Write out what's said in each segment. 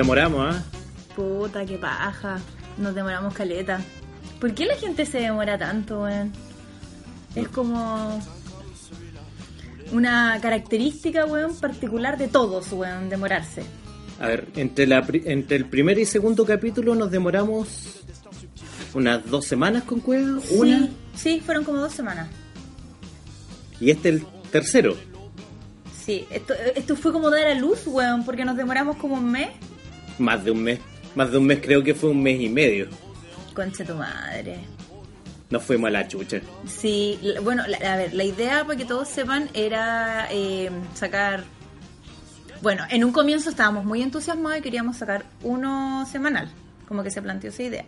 Demoramos, ¿ah? Puta, qué paja. Nos demoramos caleta. ¿Por qué la gente se demora tanto, weón? Es como una característica, weón, particular de todos, weón, demorarse. A ver, entre, la, entre el primer y segundo capítulo nos demoramos unas dos semanas con Cueva, una, Sí, sí, fueron como dos semanas. y este el tercero. Sí, esto, esto fue como dar a luz, weón, porque nos demoramos como un mes. Más de un mes. Más de un mes creo que fue un mes y medio. Concha tu madre. Nos fuimos a la chucha. Sí, bueno, la- a ver, la idea, para que todos sepan, era eh, sacar... Bueno, en un comienzo estábamos muy entusiasmados y queríamos sacar uno semanal, como que se planteó esa idea.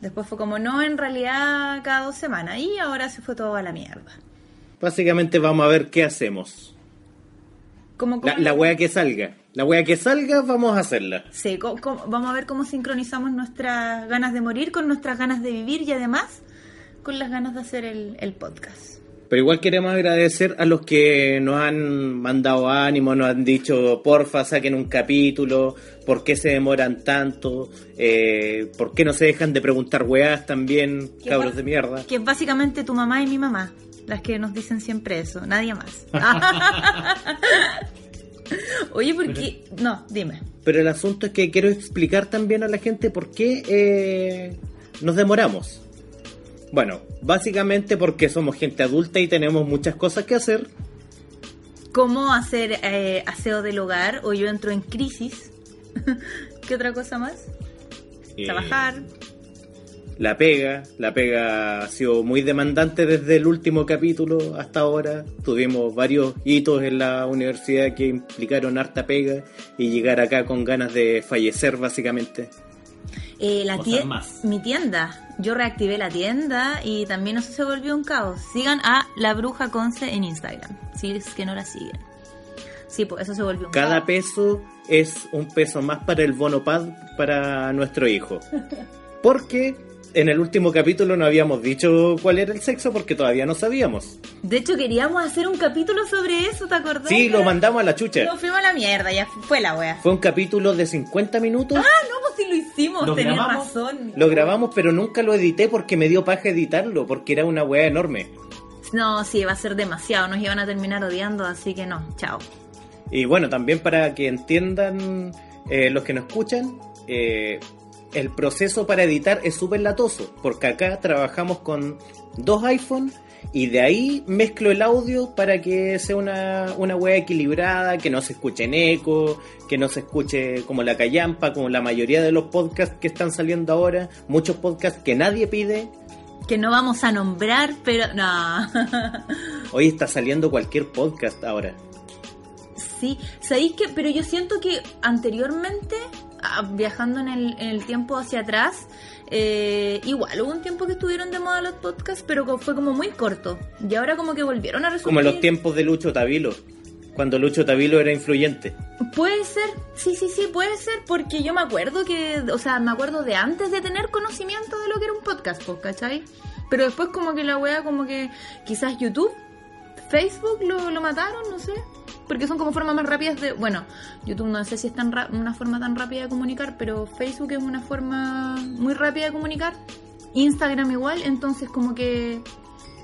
Después fue como, no, en realidad cada dos semanas, y ahora se fue todo a la mierda. Básicamente vamos a ver qué hacemos. Como, La, la wea que salga. La wea que salga, vamos a hacerla. Sí, co- co- vamos a ver cómo sincronizamos nuestras ganas de morir con nuestras ganas de vivir y además con las ganas de hacer el, el podcast. Pero igual queremos agradecer a los que nos han mandado ánimo, nos han dicho, porfa, saquen un capítulo, por qué se demoran tanto, eh, por qué no se dejan de preguntar weás también, cabros de mierda. Que es básicamente tu mamá y mi mamá, las que nos dicen siempre eso, nadie más. Oye, ¿por qué? No, dime. Pero el asunto es que quiero explicar también a la gente por qué eh, nos demoramos. Bueno, básicamente porque somos gente adulta y tenemos muchas cosas que hacer. ¿Cómo hacer eh, aseo del hogar? O yo entro en crisis. ¿Qué otra cosa más? Eh, Trabajar. La pega, la pega ha sido muy demandante desde el último capítulo hasta ahora. Tuvimos varios hitos en la universidad que implicaron harta pega y llegar acá con ganas de fallecer básicamente. Eh, la tie- más. Mi tienda. Yo reactivé la tienda y también eso se volvió un caos. Sigan a La Bruja Conce en Instagram. Si es que no la siguen. Sí, pues eso se volvió un Cada caos. peso es un peso más para el bonopad para nuestro hijo. Porque en el último capítulo no habíamos dicho cuál era el sexo porque todavía no sabíamos. De hecho, queríamos hacer un capítulo sobre eso, ¿te acordás? Sí, lo mandamos a la chucha. Nos fuimos a la mierda, ya fue la wea. Fue un capítulo de 50 minutos. Ah, no, pues sí lo hicimos, ¿Lo tenías grabamos? razón. Lo grabamos, pero nunca lo edité porque me dio paja editarlo, porque era una weá enorme. No, sí, va a ser demasiado, nos iban a terminar odiando, así que no, chao. Y bueno, también para que entiendan eh, los que nos escuchan, eh, el proceso para editar es súper latoso, porque acá trabajamos con dos iPhone y de ahí mezclo el audio para que sea una, una wea equilibrada, que no se escuche en eco, que no se escuche como la callampa, como la mayoría de los podcasts que están saliendo ahora, muchos podcasts que nadie pide. Que no vamos a nombrar, pero no. Hoy está saliendo cualquier podcast ahora. sí, ¿sabéis que? Pero yo siento que anteriormente, ah, viajando en el, en el tiempo hacia atrás, eh, igual hubo un tiempo que estuvieron de moda los podcasts, pero fue como muy corto. Y ahora como que volvieron a resurgir. Como en los tiempos de Lucho Tavilo, cuando Lucho Tavilo era influyente. Puede ser, sí, sí, sí, puede ser, porque yo me acuerdo que, o sea, me acuerdo de antes de tener conocimiento de lo que era un podcast, pues, ¿cachai? Pero después como que la wea, como que quizás YouTube, Facebook lo, lo mataron, no sé. Porque son como formas más rápidas de... Bueno, YouTube no sé si es tan una forma tan rápida de comunicar, pero Facebook es una forma muy rápida de comunicar. Instagram igual, entonces como que...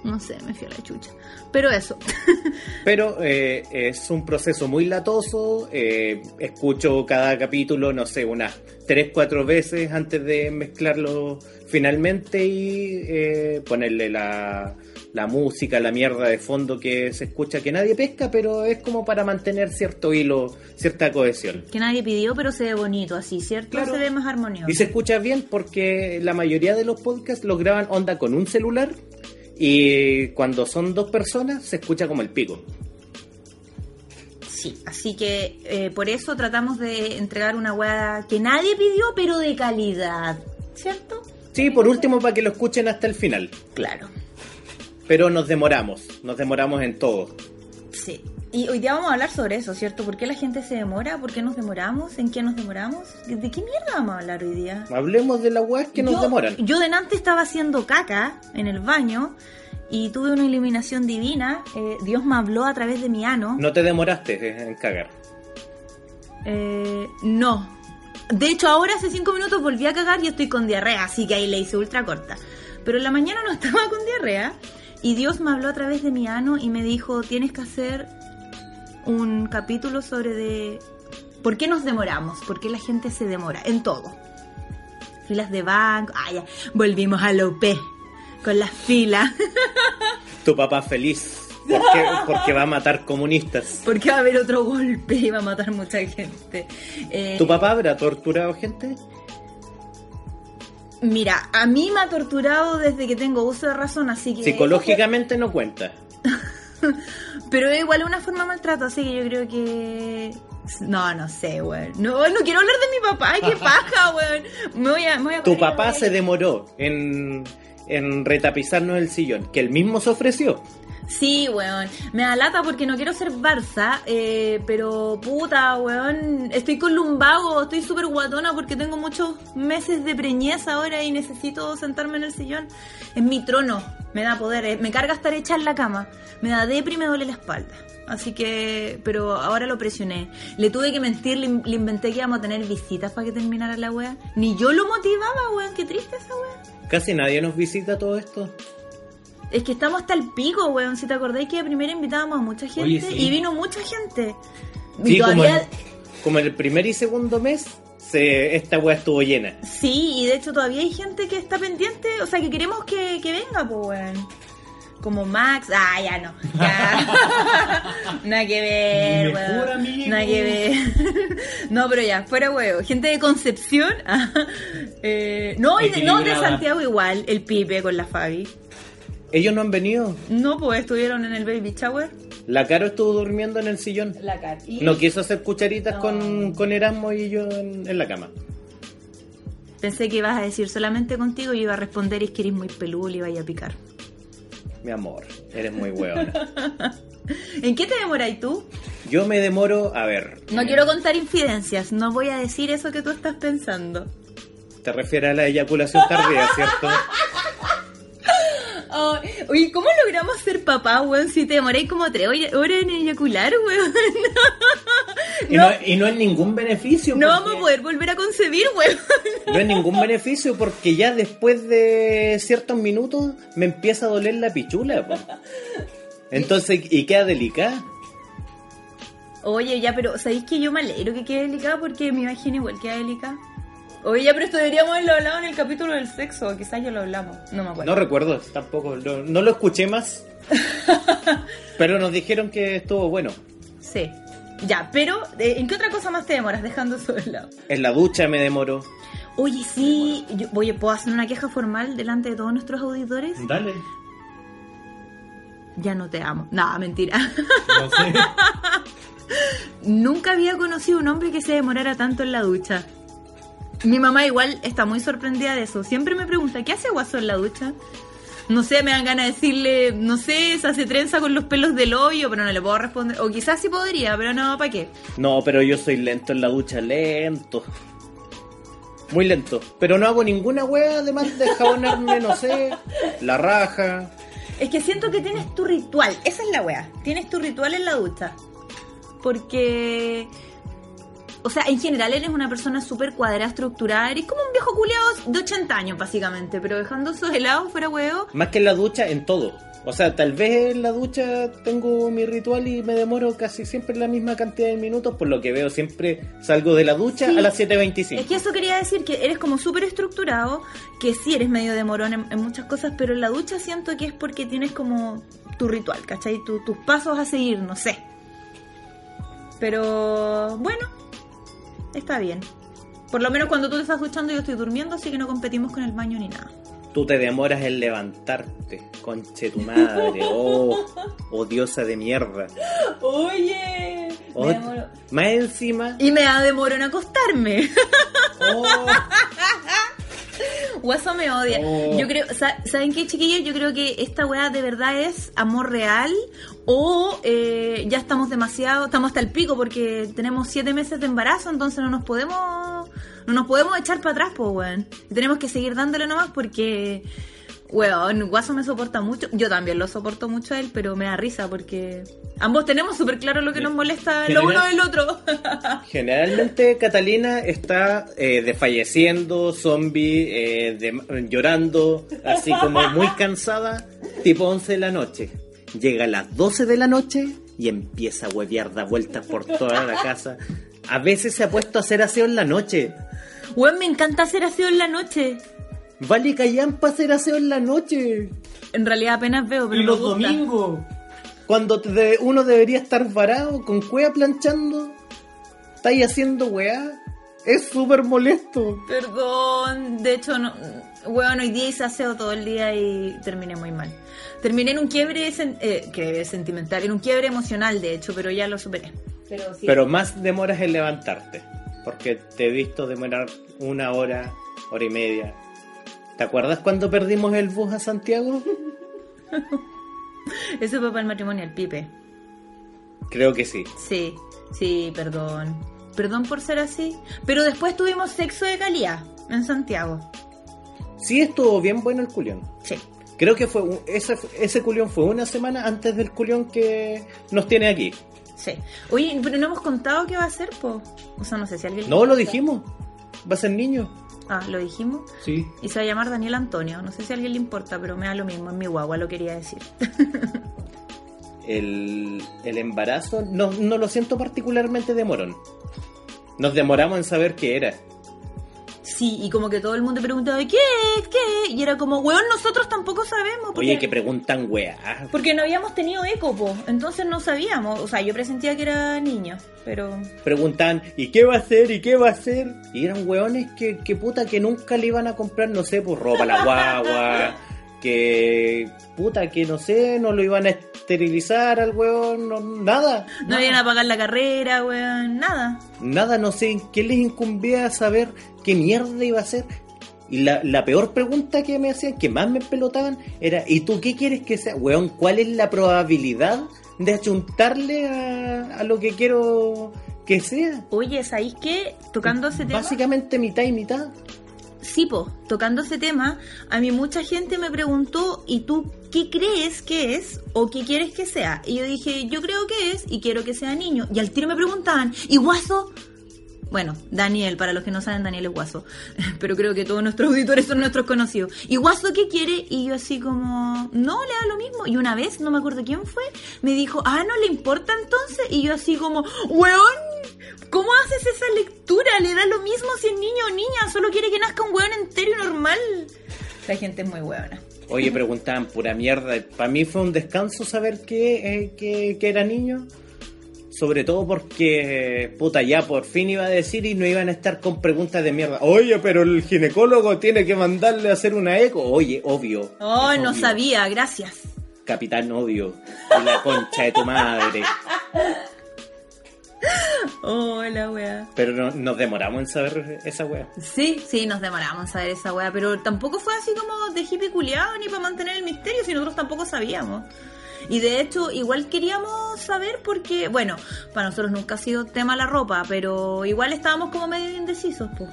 No sé, me fui a la chucha. Pero eso. Pero eh, es un proceso muy latoso. eh, escucho cada capítulo, no sé, unas 3, 4 veces antes de mezclarlo finalmente y eh, ponerle la, la música, la mierda de fondo que se escucha que nadie pesca, pero es como para mantener cierto hilo, cierta cohesión. que nadie pidió, pero se ve bonito así, ¿cierto? Claro. Se ve más armonioso. Y se escucha bien porque la mayoría de los podcasts los graban onda con un celular y cuando son dos personas se escucha como el pico. Sí, así que eh, por eso tratamos de entregar una weá que nadie pidió, pero de calidad, ¿cierto? Sí, por último para que lo escuchen hasta el final. Claro, Pero nos demoramos, nos demoramos en todo. sí. Y hoy día vamos a hablar sobre eso, ¿cierto? ¿Por qué la gente se demora? ¿Por qué nos demoramos? ¿En qué nos demoramos? ¿De qué mierda vamos a hablar hoy día? Hablemos de las weas que nos yo, demoran. Yo delante estaba haciendo caca en el baño y tuve una iluminación divina. eh, Dios me habló a través de mi ano. No te demoraste en cagar. Eh, no. De hecho, ahora hace cinco minutos volví a cagar y estoy con diarrea, así que ahí le hice ultra corta. Pero en la mañana no estaba con diarrea y Dios me habló a través de mi ano y me dijo, tienes que hacer un capítulo sobre de por qué nos demoramos, por qué la gente se demora, en todo. Filas de banco, ah, ya, volvimos a UP con las filas. Tu papá feliz. Porque, porque va a matar comunistas. Porque va a haber otro golpe y va a matar mucha gente. Eh, ¿Tu papá habrá torturado gente? Mira, a mí me ha torturado desde que tengo uso de razón, así que... Psicológicamente no cuenta. Pero es igual una forma de maltrato, así que yo creo que... No, no sé, weón. No, no quiero hablar de mi papá, qué paja, weón. Me voy a, me voy a Tu papá se demoró en, en retapizarnos el sillón, que él mismo se ofreció. Sí, weón. Me da lata porque no quiero ser Barça, eh, pero puta, weón. Estoy con lumbago, estoy súper guatona porque tengo muchos meses de preñez ahora y necesito sentarme en el sillón. Es mi trono, me da poder, eh, me carga estar hecha en la cama, me da depri y me duele la espalda. Así que, pero ahora lo presioné. Le tuve que mentir, le, le inventé que íbamos a tener visitas para que terminara la wea. Ni yo lo motivaba, weón, qué triste esa wea. Casi nadie nos visita todo esto. Es que estamos hasta el pico, weón. Si te acordáis que primero invitábamos a mucha gente Oye, sí. y vino mucha gente. Y Sí, como en el primer y segundo mes, se, esta weá estuvo llena. Sí, y de hecho todavía hay gente que está pendiente, o sea, que queremos que, que venga, pues, weón. Como Max, ah, ya no. Ya. Nada que ver, weón. Nada que ver. no, pero ya, fuera huevo. Gente de Concepción. eh, no, y de, no, de. Santiago igual, el Pipe con la Fabi. Ellos no han venido. No, pues estuvieron en el baby shower. La Caro estuvo durmiendo en el sillón. La Car. Y No quiso hacer cucharitas No. con, con Erasmo y yo en, en la cama. Pensé que ibas a decir solamente contigo y iba a responder y es que eres muy peludo y iba a picar. Mi amor, eres muy hueona. ¿En qué te demoráis tú? Yo me demoro, a ver. No quiero contar infidencias, no voy a decir eso que tú estás pensando. Te refieres a la eyaculación tardía, ¿cierto? Ay, oye, ¿cómo logramos ser papá, weón? Si te demoráis como tres horas en eyacular, weón. Y no, y no es ningún beneficio. No vamos a poder volver a concebir, weón. No es ningún beneficio porque ya después de ciertos minutos me empieza a doler la pichula. po. Entonces, y queda delicada. Oye, ya, pero ¿sabéis que yo me alegro que quede delicada porque mi vagina igual queda delicada? Oye, ya, pero esto deberíamos haberlo hablado en el capítulo del sexo, quizás ya lo hablamos, no me acuerdo. No recuerdo tampoco, no, no lo escuché más. Pero nos dijeron que estuvo bueno. Sí. Ya, pero eh, ¿en qué otra cosa más te demoras dejando eso de lado? En la ducha me demoro. Oye, sí, yo, oye, ¿puedo hacer una queja formal delante de todos nuestros auditores? Dale. Ya no te amo. No, mentira. No sé. Nunca había conocido un hombre que se demorara tanto en la ducha. Mi mamá igual está muy sorprendida de eso. Siempre me pregunta, ¿qué hace Guaso en la ducha? No sé, me dan ganas de decirle, no sé, se hace trenza con los pelos del hoyo, pero no le puedo responder. O quizás sí podría, pero no, ¿para qué? No, pero yo soy lento en la ducha, lento. Muy lento. Pero no hago ninguna wea además de jabonarme, no sé, la raja. Es que siento que tienes tu ritual. Esa es la wea. Tienes tu ritual en la ducha. Porque. O sea, en general eres una persona súper cuadrada, estructurada. Eres como un viejo culiado de 80 años, básicamente. Pero dejando esos helados fuera huevo. Más que en la ducha, en todo. O sea, tal vez en la ducha tengo mi ritual y me demoro casi siempre la misma cantidad de minutos, por lo que veo siempre salgo de la ducha Sí. a las 7.25. Es que eso quería decir que eres como súper estructurado, que sí eres medio demorón en, en muchas cosas, pero en la ducha siento que es porque tienes como tu ritual, ¿cachai? Tu- tus pasos a seguir, no sé. Pero bueno, está bien. Por lo menos cuando tú te estás duchando yo estoy durmiendo, así que no competimos con el baño ni nada. Tú te demoras en levantarte, conche tu madre, oh, odiosa de mierda. Oye, Oh, más encima, Y me demoro en acostarme. oh, Guaso me odia. Oh. Yo creo, sa- ¿saben qué, chiquillos? Yo creo que esta weá de verdad es amor real o eh, ya estamos demasiado, estamos hasta el pico porque tenemos siete meses de embarazo, entonces no nos podemos, no nos podemos echar para atrás, pues, weón. Tenemos que seguir dándole nomás porque, Weón, Guaso me soporta mucho. Yo también lo soporto mucho a él, pero me da risa porque ambos tenemos súper claro lo que nos molesta lo uno del otro. Generalmente Catalina está eh, desfalleciendo, zombie, eh, de- llorando, así como muy cansada, tipo 11 de la noche. Llega a las 12 de la noche y empieza a huevear, da vueltas por toda la casa. A veces se ha puesto a hacer aseo en la noche. Weón, me encanta hacer aseo en la noche. Vale callampa hacer aseo en la noche. En realidad apenas veo, pero y me los gusta. domingos. Cuando te de- uno debería estar varado con cuea planchando, estáis haciendo weá. Es súper molesto. Perdón, de hecho, no, weón, hoy día hice aseo todo el día y terminé muy mal. Terminé en un quiebre, sen- eh, quiebre sentimental, en un quiebre emocional, de hecho, pero ya lo superé. Pero sí. Pero más demoras en levantarte. Porque te he visto demorar una hora, hora y media. ¿Te acuerdas cuando perdimos el bus a Santiago? Eso fue para el matrimonio del Pipe. Creo que sí. Sí, sí, perdón. Perdón por ser así. Pero después tuvimos sexo de calidad en Santiago. Sí estuvo bien bueno el culión. Sí. Creo que fue un- ese, ese culión fue una semana antes del culión que nos tiene aquí. Sí. Oye, pero no hemos contado qué va a ser, po. O sea, no sé si alguien. No, lo dijimos. Va a ser niño. Ah, lo dijimos. Sí. Y se va a llamar Daniel Antonio. No sé si a alguien le importa, pero me da lo mismo. En mi guagua lo quería decir. El, el embarazo no, no lo siento particularmente demorón. Nos demoramos en saber qué era. Sí, y como que todo el mundo preguntaba, ¿qué? ¿Qué? Y era como, weón, nosotros tampoco sabemos. Porque, Oye, que preguntan weá. porque no habíamos tenido eco, po. Entonces no sabíamos. O sea, yo presentía que era niño, pero. Preguntan, ¿y qué va a hacer? ¿Y qué va a hacer? Y eran weones que, que puta que nunca le iban a comprar, no sé, pues ropa la guagua. Que puta que no sé, no lo iban a esterilizar al weón, no- nada. No iban a pagar la carrera, weón, nada. Nada, no sé, ¿qué les incumbía saber qué mierda iba a hacer? Y la, la peor pregunta que me hacían, que más me pelotaban, era, ¿y tú qué quieres que sea? Weón, ¿cuál es la probabilidad de achuntarle a, a lo que quiero que sea? Oye, ¿sabéis qué? Tocando ese tema. Básicamente mitad y mitad. Sí, po, tocando ese tema, a mí mucha gente me preguntó, ¿y tú qué crees que es o qué quieres que sea? Y yo dije, yo creo que es y quiero que sea niño. Y al tiro me preguntaban, ¿y guaso? Bueno, Daniel, para los que no saben, Daniel es guaso. Pero creo que todos nuestros auditores son nuestros conocidos. ¿Y guaso qué quiere? Y yo así como, no, le da lo mismo. Y una vez, no me acuerdo quién fue, me dijo, ah, no le importa entonces. Y yo así como, weón, ¿cómo haces esa lectura? Le da lo mismo si es niño o niña, solo quiere que nazca un weón entero y normal. La gente es muy weona. Oye, preguntaban pura mierda. Para mí fue un descanso saber eh, que, que era niño. Sobre todo porque, puta, ya por fin iba a decir y no iban a estar con preguntas de mierda. Oye, pero el ginecólogo tiene que mandarle a hacer una eco. Oye, obvio. Oh, no obvio. sabía, gracias. Capitán obvio. Y la concha de tu madre. Oh, la wea. Pero no- nos demoramos en saber esa wea. Sí, sí, nos demoramos en saber esa wea, pero tampoco fue así como de hippie culiado ni para mantener el misterio, si nosotros tampoco sabíamos. Y de hecho, igual queríamos saber porque, bueno, para nosotros nunca ha sido tema la ropa, pero igual estábamos como medio indecisos, pues.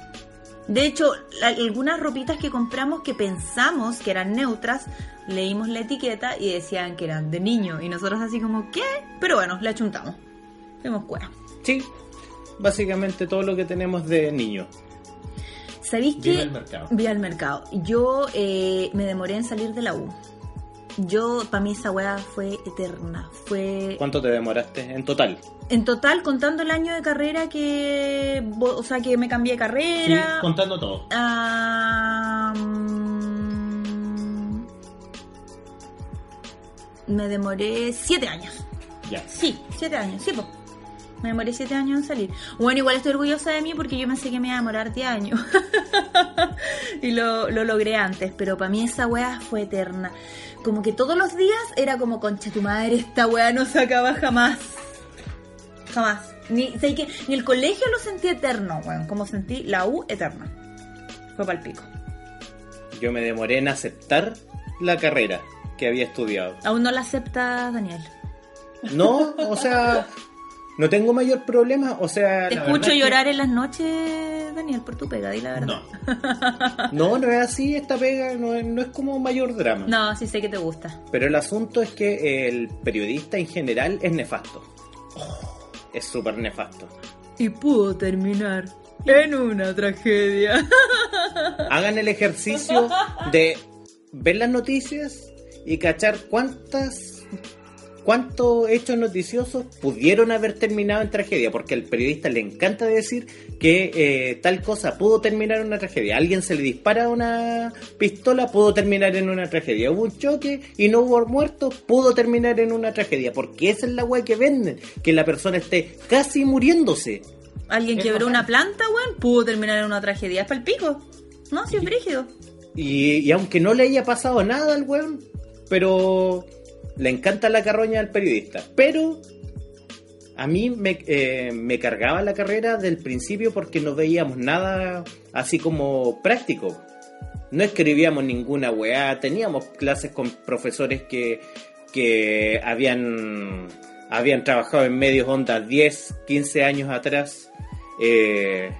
De hecho, la- algunas ropitas que compramos que pensamos que eran neutras, leímos la etiqueta y decían que eran de niño. Y nosotros así como, ¿qué? Pero bueno, la chuntamos. Fuimos cuera. Sí, básicamente todo lo que tenemos de niño. ¿Sabéis que el mercado. Vi al mercado. Yo eh, me demoré en salir de la U. Yo, para mí esa weá fue eterna. Fue ¿Cuánto te demoraste en total? en total contando el año de carrera que, o sea, que me cambié de carrera. contando todo. Me demoré siete años. Ya. Sí, siete años, sí, po. Me demoré siete años en salir. Bueno, igual estoy orgullosa de mí porque yo pensé que me iba a demorar 10 años. y lo, lo logré antes, pero para mí esa weá fue eterna. Como que todos los días era como, concha tu madre, esta weá no se acaba jamás. Jamás. Ni, sé que, ni el colegio lo sentí eterno, weón. Como sentí la U eterna. Fue pa'l pico. Yo me demoré en aceptar la carrera que había estudiado. Aún no la acepta Daniel. No, o sea, No tengo mayor problema, o sea... Te escucho verdad es que- llorar en las noches, Daniel, por tu pega, di la verdad. No, no es así, esta pega no es, no es como mayor drama. No, sí sé que te gusta. Pero el asunto es que el periodista en general es nefasto. Es súper nefasto. Y pudo terminar en una tragedia. Hagan el ejercicio de ver las noticias y cachar cuántas cuántos hechos noticiosos pudieron haber terminado en tragedia, porque al periodista le encanta decir que eh, tal cosa pudo terminar en una tragedia. Alguien se le dispara una pistola, pudo terminar en una tragedia. Hubo un choque y no hubo muertos, pudo terminar en una tragedia, porque esa es la weá que venden, que la persona esté casi muriéndose. Alguien quebró una planta, weón, pudo terminar en una tragedia. Es para el pico. No, sí es brígido. Y, y aunque no le haya pasado nada al weón, pero le encanta la carroña al periodista. Pero a mí me, eh, me cargaba la carrera del principio porque no veíamos nada así como práctico. No escribíamos ninguna weá, teníamos clases con profesores que, que habían, habían trabajado en medios ondas 10, 15 años atrás. Eh,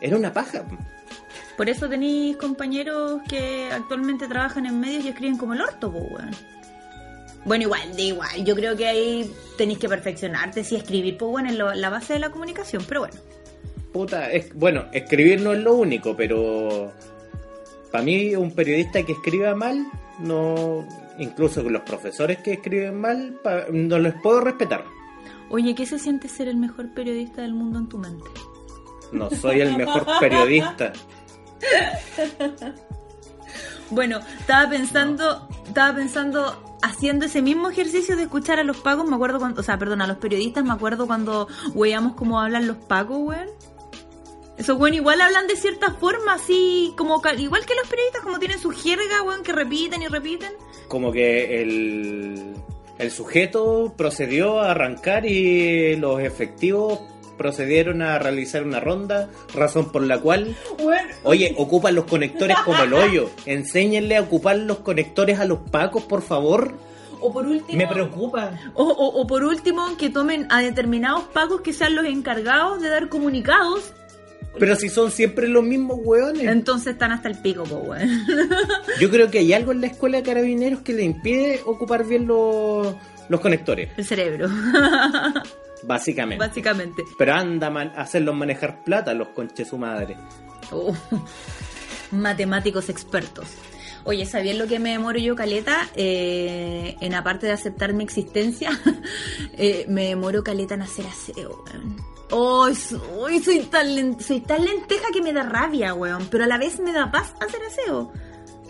era una paja. Por eso tenéis compañeros que actualmente trabajan en medios y escriben como el orto, weón. Bueno, igual, de igual. Yo creo que ahí tenéis que perfeccionarte. Si escribir, pues bueno, es lo- la base de la comunicación. Pero bueno, Puta, es, bueno, escribir no es lo único, pero para mí un periodista que escriba mal, no, incluso los profesores que escriben mal, pa- no les puedo respetar. oye, ¿qué se siente ser el mejor periodista del mundo en tu mente? No soy el mejor periodista. Bueno, estaba pensando, estaba pensando haciendo ese mismo ejercicio de escuchar a los pagos, me acuerdo cuando, o sea, perdón, a los periodistas, me acuerdo cuando veíamos cómo hablan los pagos, weón. Esos weón igual hablan de cierta forma, así como igual que los periodistas, como tienen su jerga, weón, que repiten y repiten. Como que el, el sujeto procedió a arrancar y los efectivos procedieron a realizar una ronda, razón por la cual Oye, ocupan los conectores como el hoyo. Enséñenle a ocupar los conectores a los pacos, por favor. o por último, Me preocupa. o, o- o por último, que tomen a determinados pagos que sean los encargados de dar comunicados, Pero si son siempre los mismos hueones. entonces están hasta el pico, po, weón. Yo creo que hay algo en la escuela de carabineros que le impide ocupar bien los, los conectores, El cerebro, básicamente. básicamente. Pero anda a hacerlos manejar plata los conches su madre. Oh, matemáticos expertos. Oye, ¿sabían lo que me demoro yo, Caleta? Eh, en aparte de aceptar mi existencia, eh, me demoro, Caleta, en hacer aseo, weón. Oh, soy, soy, tan soy tan lenteja que me da rabia, weón. Pero a la vez me da paz hacer aseo.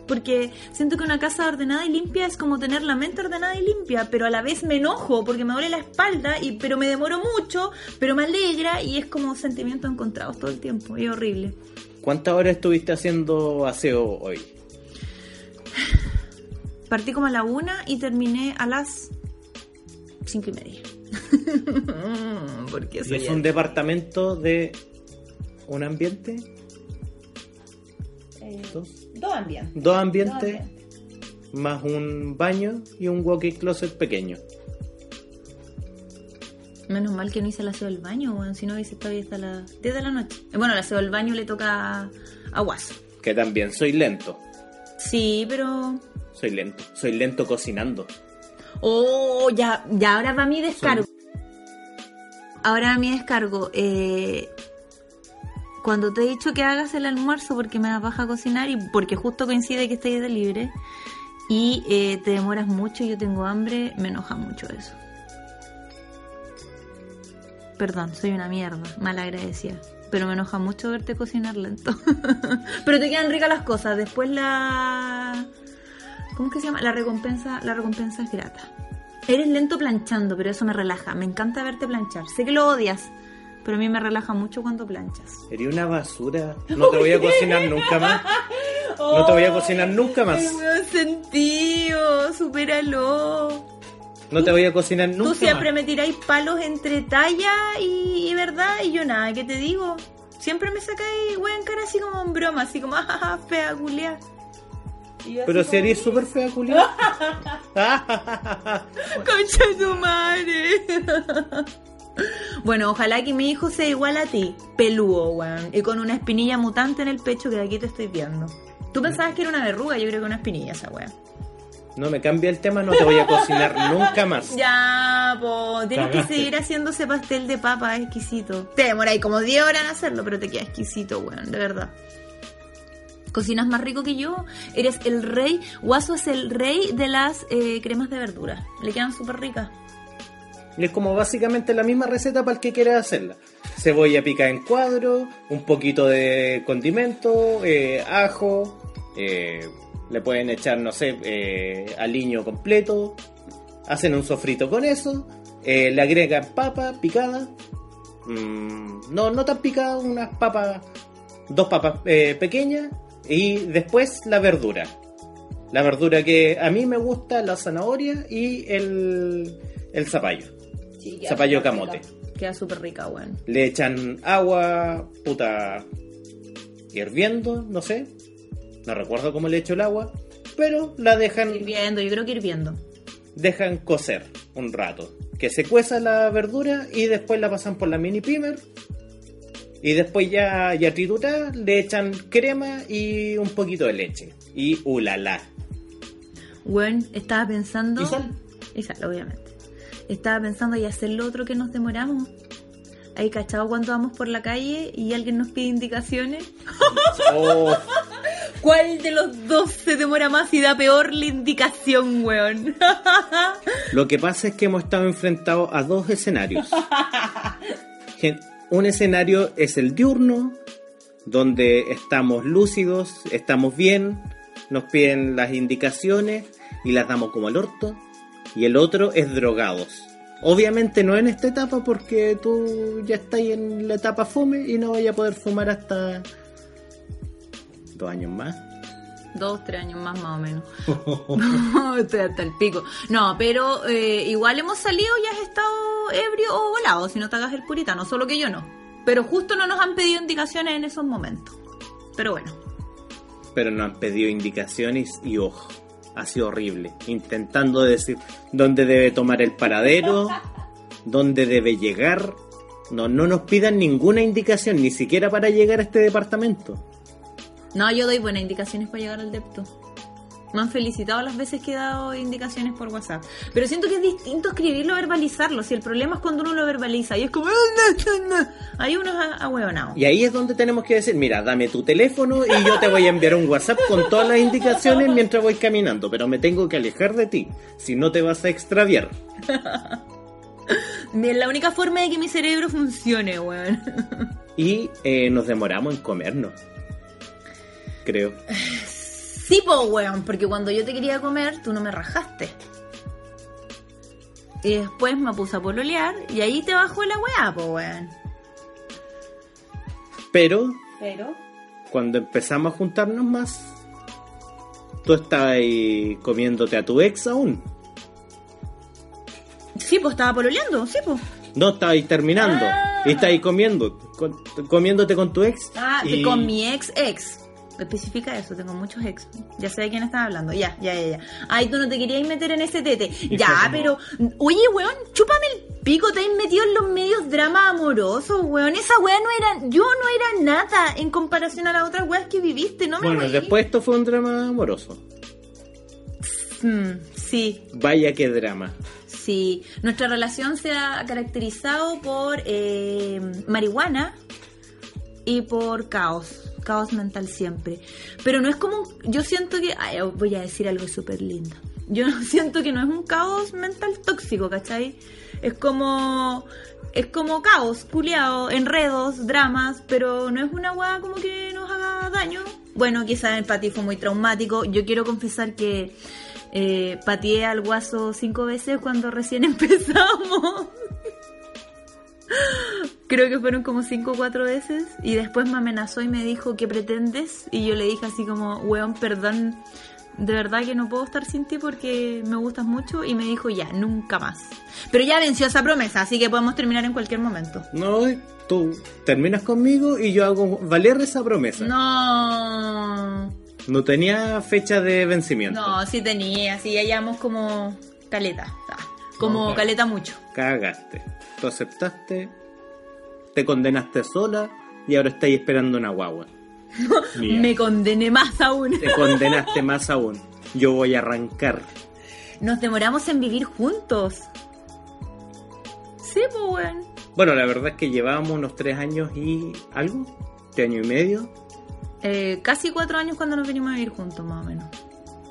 Porque siento que una casa ordenada y limpia es como tener la mente ordenada y limpia, pero a la vez me enojo porque me duele la espalda, y, pero me demoro mucho, pero me alegra y es como sentimientos encontrados todo el tiempo. Y es horrible. ¿Cuántas horas estuviste haciendo aseo hoy? Partí como a la una y terminé a las cinco y media. Porque ¿Y soy es un departamento de un ambiente? eh, Dos. Dos ambientes. Dos ambientes, más un baño y un walkie closet pequeño. Menos mal que no hice el aseo del baño, bueno, si no hubiese estado ahí hasta las 10 de la noche. Eh, Bueno, el aseo del baño le toca a, Guaso. Que también soy lento. Sí, pero... Soy lento. Soy lento cocinando. Oh, ya, ya ahora va mi descargo. Ahora va mi descargo. Eh, cuando te he dicho que hagas el almuerzo porque me da baja cocinar y porque justo coincide que de libre y eh, te demoras mucho yo tengo hambre, me enoja mucho eso. Perdón, soy una mierda, mal agradecida. Pero me enoja mucho verte cocinar lento. pero te quedan ricas las cosas. Después la... ¿Cómo que se llama? La recompensa, la recompensa es grata. Eres lento planchando, pero eso me relaja. Me encanta verte planchar. Sé que lo odias, pero a mí me relaja mucho cuando planchas. Sería una basura. No te voy a cocinar nunca más. No te voy a cocinar nunca más. ¡Qué sentido! ¡Supéralo! No te voy a cocinar nunca Tú siempre más. me tiráis palos entre talla y, y verdad, y yo nada, ¿qué te digo? Siempre me sacáis wea en cara así como en broma, así como, jajaja, fea, culia. Pero si eres súper fea, culiao. ¡Concha tu madre! Bueno, ojalá que mi hijo sea igual a ti, peludo, weón, y con una espinilla mutante en el pecho que de aquí te estoy viendo. Tú pensabas que era una verruga, yo creo que una espinilla esa weón. No me cambia el tema, no te voy a cocinar nunca más. Ya, po, tienes que seguir haciendo ese pastel de papa, es exquisito. Te demoráis como 10 horas en hacerlo, pero te queda exquisito, weón, de verdad. Cocinas más rico que yo, eres el rey. Guaso es el rey de las eh, cremas de verdura. Le quedan súper ricas. Y es como básicamente la misma receta para el que quiera hacerla. Cebolla picada en cuadro, un poquito de condimento, eh, ajo, eh, le pueden echar, no sé, eh, aliño completo, hacen un sofrito con eso, eh, le agregan papa picada, mm, no, no tan picada, unas papas, dos papas pequeñas y después la verdura. La verdura que a mí me gusta, la zanahoria y el, el zapallo. Zapallo camote. Queda súper rica, weón. Le echan agua, puta, hirviendo, no sé. No recuerdo cómo le echo el agua. Pero la dejan, Hirviendo, yo creo que hirviendo. dejan cocer un rato. Que se cueza la verdura y después la pasan por la mini pimer. Y después ya, ya triturada, le echan crema y un poquito de leche. Y ulala. Weón, estaba pensando. ¿Y sal? Y sal, obviamente. Estaba pensando y hacer lo otro que nos demoramos. Ahí cachado cuando vamos por la calle y alguien nos pide indicaciones. Oh, ¿Cuál de los dos se demora más y da peor la indicación, weón? Lo que pasa es que hemos estado enfrentados a dos escenarios. Un escenario es el diurno, donde estamos lúcidos, estamos bien, nos piden las indicaciones y las damos como al orto. Y el otro es drogados. Obviamente no en esta etapa porque tú ya estás en la etapa fome y no vaya a poder fumar hasta dos años más. Dos, tres años más, más o menos. Estoy hasta el pico. No, pero eh, igual hemos salido y has estado ebrio o volado, si no te hagas el puritano, solo que yo no. Pero justo no nos han pedido indicaciones en esos momentos. Pero bueno. pero no han pedido indicaciones y ojo, ha sido horrible. Intentando decir dónde debe tomar el paradero, dónde debe llegar. No, no nos pidan ninguna indicación, ni siquiera para llegar a este departamento. No, yo doy buenas indicaciones para llegar al depto. Me han felicitado las veces que he dado indicaciones por WhatsApp. Pero siento que es distinto escribirlo a verbalizarlo. Si el problema es cuando uno lo verbaliza y es como... Hay unos ahueonados. Y ahí es donde tenemos que decir, mira, dame tu teléfono y yo te voy a enviar un WhatsApp con todas las indicaciones mientras voy caminando, pero me tengo que alejar de ti, si no te vas a extraviar. Es la única forma de que mi cerebro funcione, weón. Y eh, nos demoramos en comernos. Creo. Sí, po, weón, porque cuando yo te quería comer, tú no me rajaste. Y después me puse a pololear y ahí te bajó la weá, po, weón. Pero Pero... cuando empezamos a juntarnos más, tú estabas ahí comiéndote a tu ex aún. Sí, pues estaba pololeando, sí, pues. No, estabas ahí terminando. Ah. Y estabas ahí comiendo, con- comiéndote con tu ex. Ah, y- con mi ex ex. Especifica eso, tengo muchos ex. Ya sé de quién estás hablando. Ya, ya, ya, ya. Ay, tú no te querías meter en ese tete. Y ya, como- pero. Oye, weón, chúpame el pico, te has metido en los medios drama amorosos, weón. Esa weá no era. Yo no era nada en comparación a las otras weas que viviste, no me Bueno, después esto fue un drama amoroso. Mm, sí, Vaya que drama. Sí, nuestra relación se ha caracterizado por eh, marihuana y por caos, caos mental siempre. Pero no es como, yo siento que, ay, voy a decir algo súper lindo. Yo siento que no es un caos mental tóxico, ¿cachai? Es como, es como caos, culiao, enredos, dramas, pero no es una weá como que nos haga daño. Bueno, quizás el Pati fue muy traumático. Yo quiero confesar que eh, pateé al guaso cinco veces cuando recién empezamos. Creo que fueron como cinco o cuatro veces. Y después me amenazó y me dijo, ¿qué pretendes? Y yo le dije así como, weón, perdón, de verdad que no puedo estar sin ti porque me gustas mucho. Y me dijo, ya, nunca más. Pero ya venció esa promesa, así que podemos terminar en cualquier momento. No, tú terminas conmigo y yo hago valer esa promesa. No, No tenía fecha de vencimiento. no, sí tenía, sí, hallamos como caleta, como No, caleta mucho. Cagaste. Tú aceptaste te condenaste sola y ahora estáis esperando una guagua. Me condené más aún. Te condenaste más aún. Yo voy a arrancar. Nos demoramos en vivir juntos. Sí, pues, weón. Bueno, la verdad es que llevábamos unos tres años y algo, tres años y medio. Eh, casi cuatro años cuando nos venimos a vivir juntos, más o menos.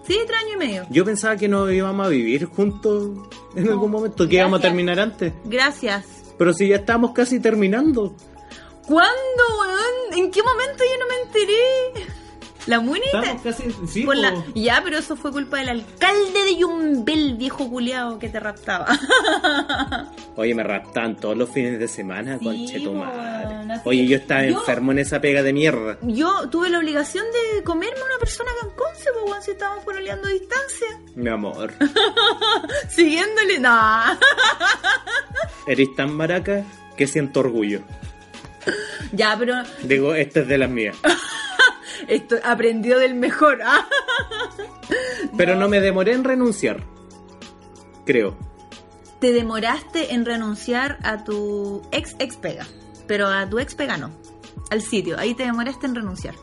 Sí, tres años y medio. Yo pensaba que nos íbamos a vivir juntos en No. algún momento, que íbamos a terminar antes. Gracias. Pero si ya estábamos casi terminando. ¿Cuándo, weón? ¿En qué momento yo no me enteré? La Muni Estamos casi. Sí, Por la-. Ya, pero eso fue culpa del alcalde de Yumbel, viejo culiao que te raptaba. Oye, me raptaban todos los fines de semana, Sí, conche tu po, madre. weón, así Oye, que yo estaba yo- enfermo en esa pega de mierda. Yo tuve la obligación de comerme una persona que en Conce, pues, si estábamos pololeando a distancia. Mi amor. Siguiéndole, no. Eres tan maraca que siento orgullo. ya, pero Digo, esta es de las mías. Esto aprendió del mejor. ah. Pero no me demoré en renunciar. Creo. Te demoraste en renunciar a tu ex ex pega, pero a tu ex pega no. Al sitio, ahí te demoraste en renunciar.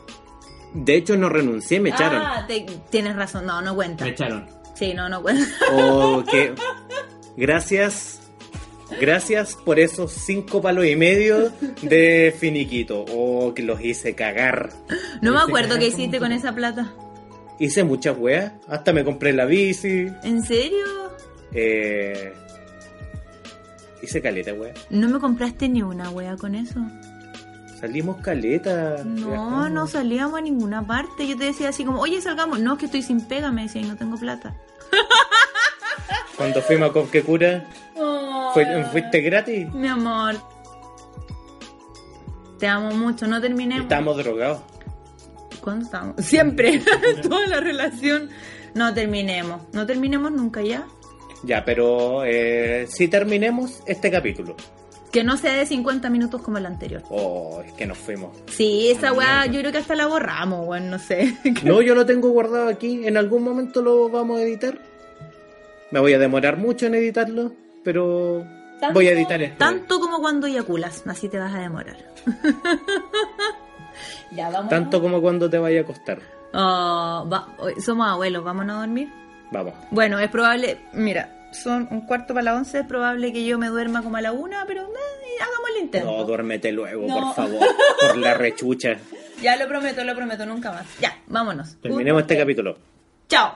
De hecho, no renuncié, me echaron. Ah, te- tienes razón, no, no cuenta. Me echaron. Sí, no, no cuenta. Oh, que... Gracias. Gracias por esos cinco palos y medio de finiquito. Oh, que los hice cagar. No me acuerdo qué hiciste con esa plata. Hice muchas weas. Hasta me compré la bici. ¿En serio? Eh... Hice caleta, wea. No me compraste ni una wea con eso. Salimos caleta. No, no salíamos a ninguna parte. Yo te decía así como, oye, salgamos. No, que estoy sin pega, me decía, y no tengo plata. Cuando fuimos a Conquecura, fue- fuiste gratis. Mi amor. Te amo mucho, no terminemos. estábamos drogados. ¿Cuándo estamos? Siempre, toda la relación. No terminemos, no terminemos nunca ya. Ya, pero eh, si terminemos este capítulo. Que no sea de 50 minutos como el anterior. Oh, es que nos fuimos. Sí, esa Ah, weá yo creo que hasta la borramos, weón, no sé. No, yo lo tengo guardado aquí. En algún momento lo vamos a editar. Me voy a demorar mucho en editarlo, pero voy a editar esto. Tanto como cuando eyaculas, así te vas a demorar. ya, vamos. Tanto como cuando te vaya a acostar. Oh, va- somos abuelos, vámonos a dormir. Vamos. Bueno, es probable, mira, son un cuarto para las once, es probable que yo me duerma como a la una, pero eh, hagamos el intento. No, duérmete luego, No. por favor. Por la rechucha. Ya lo prometo, lo prometo, nunca más. Ya, vámonos. Terminemos Un, este capítulo. Chao.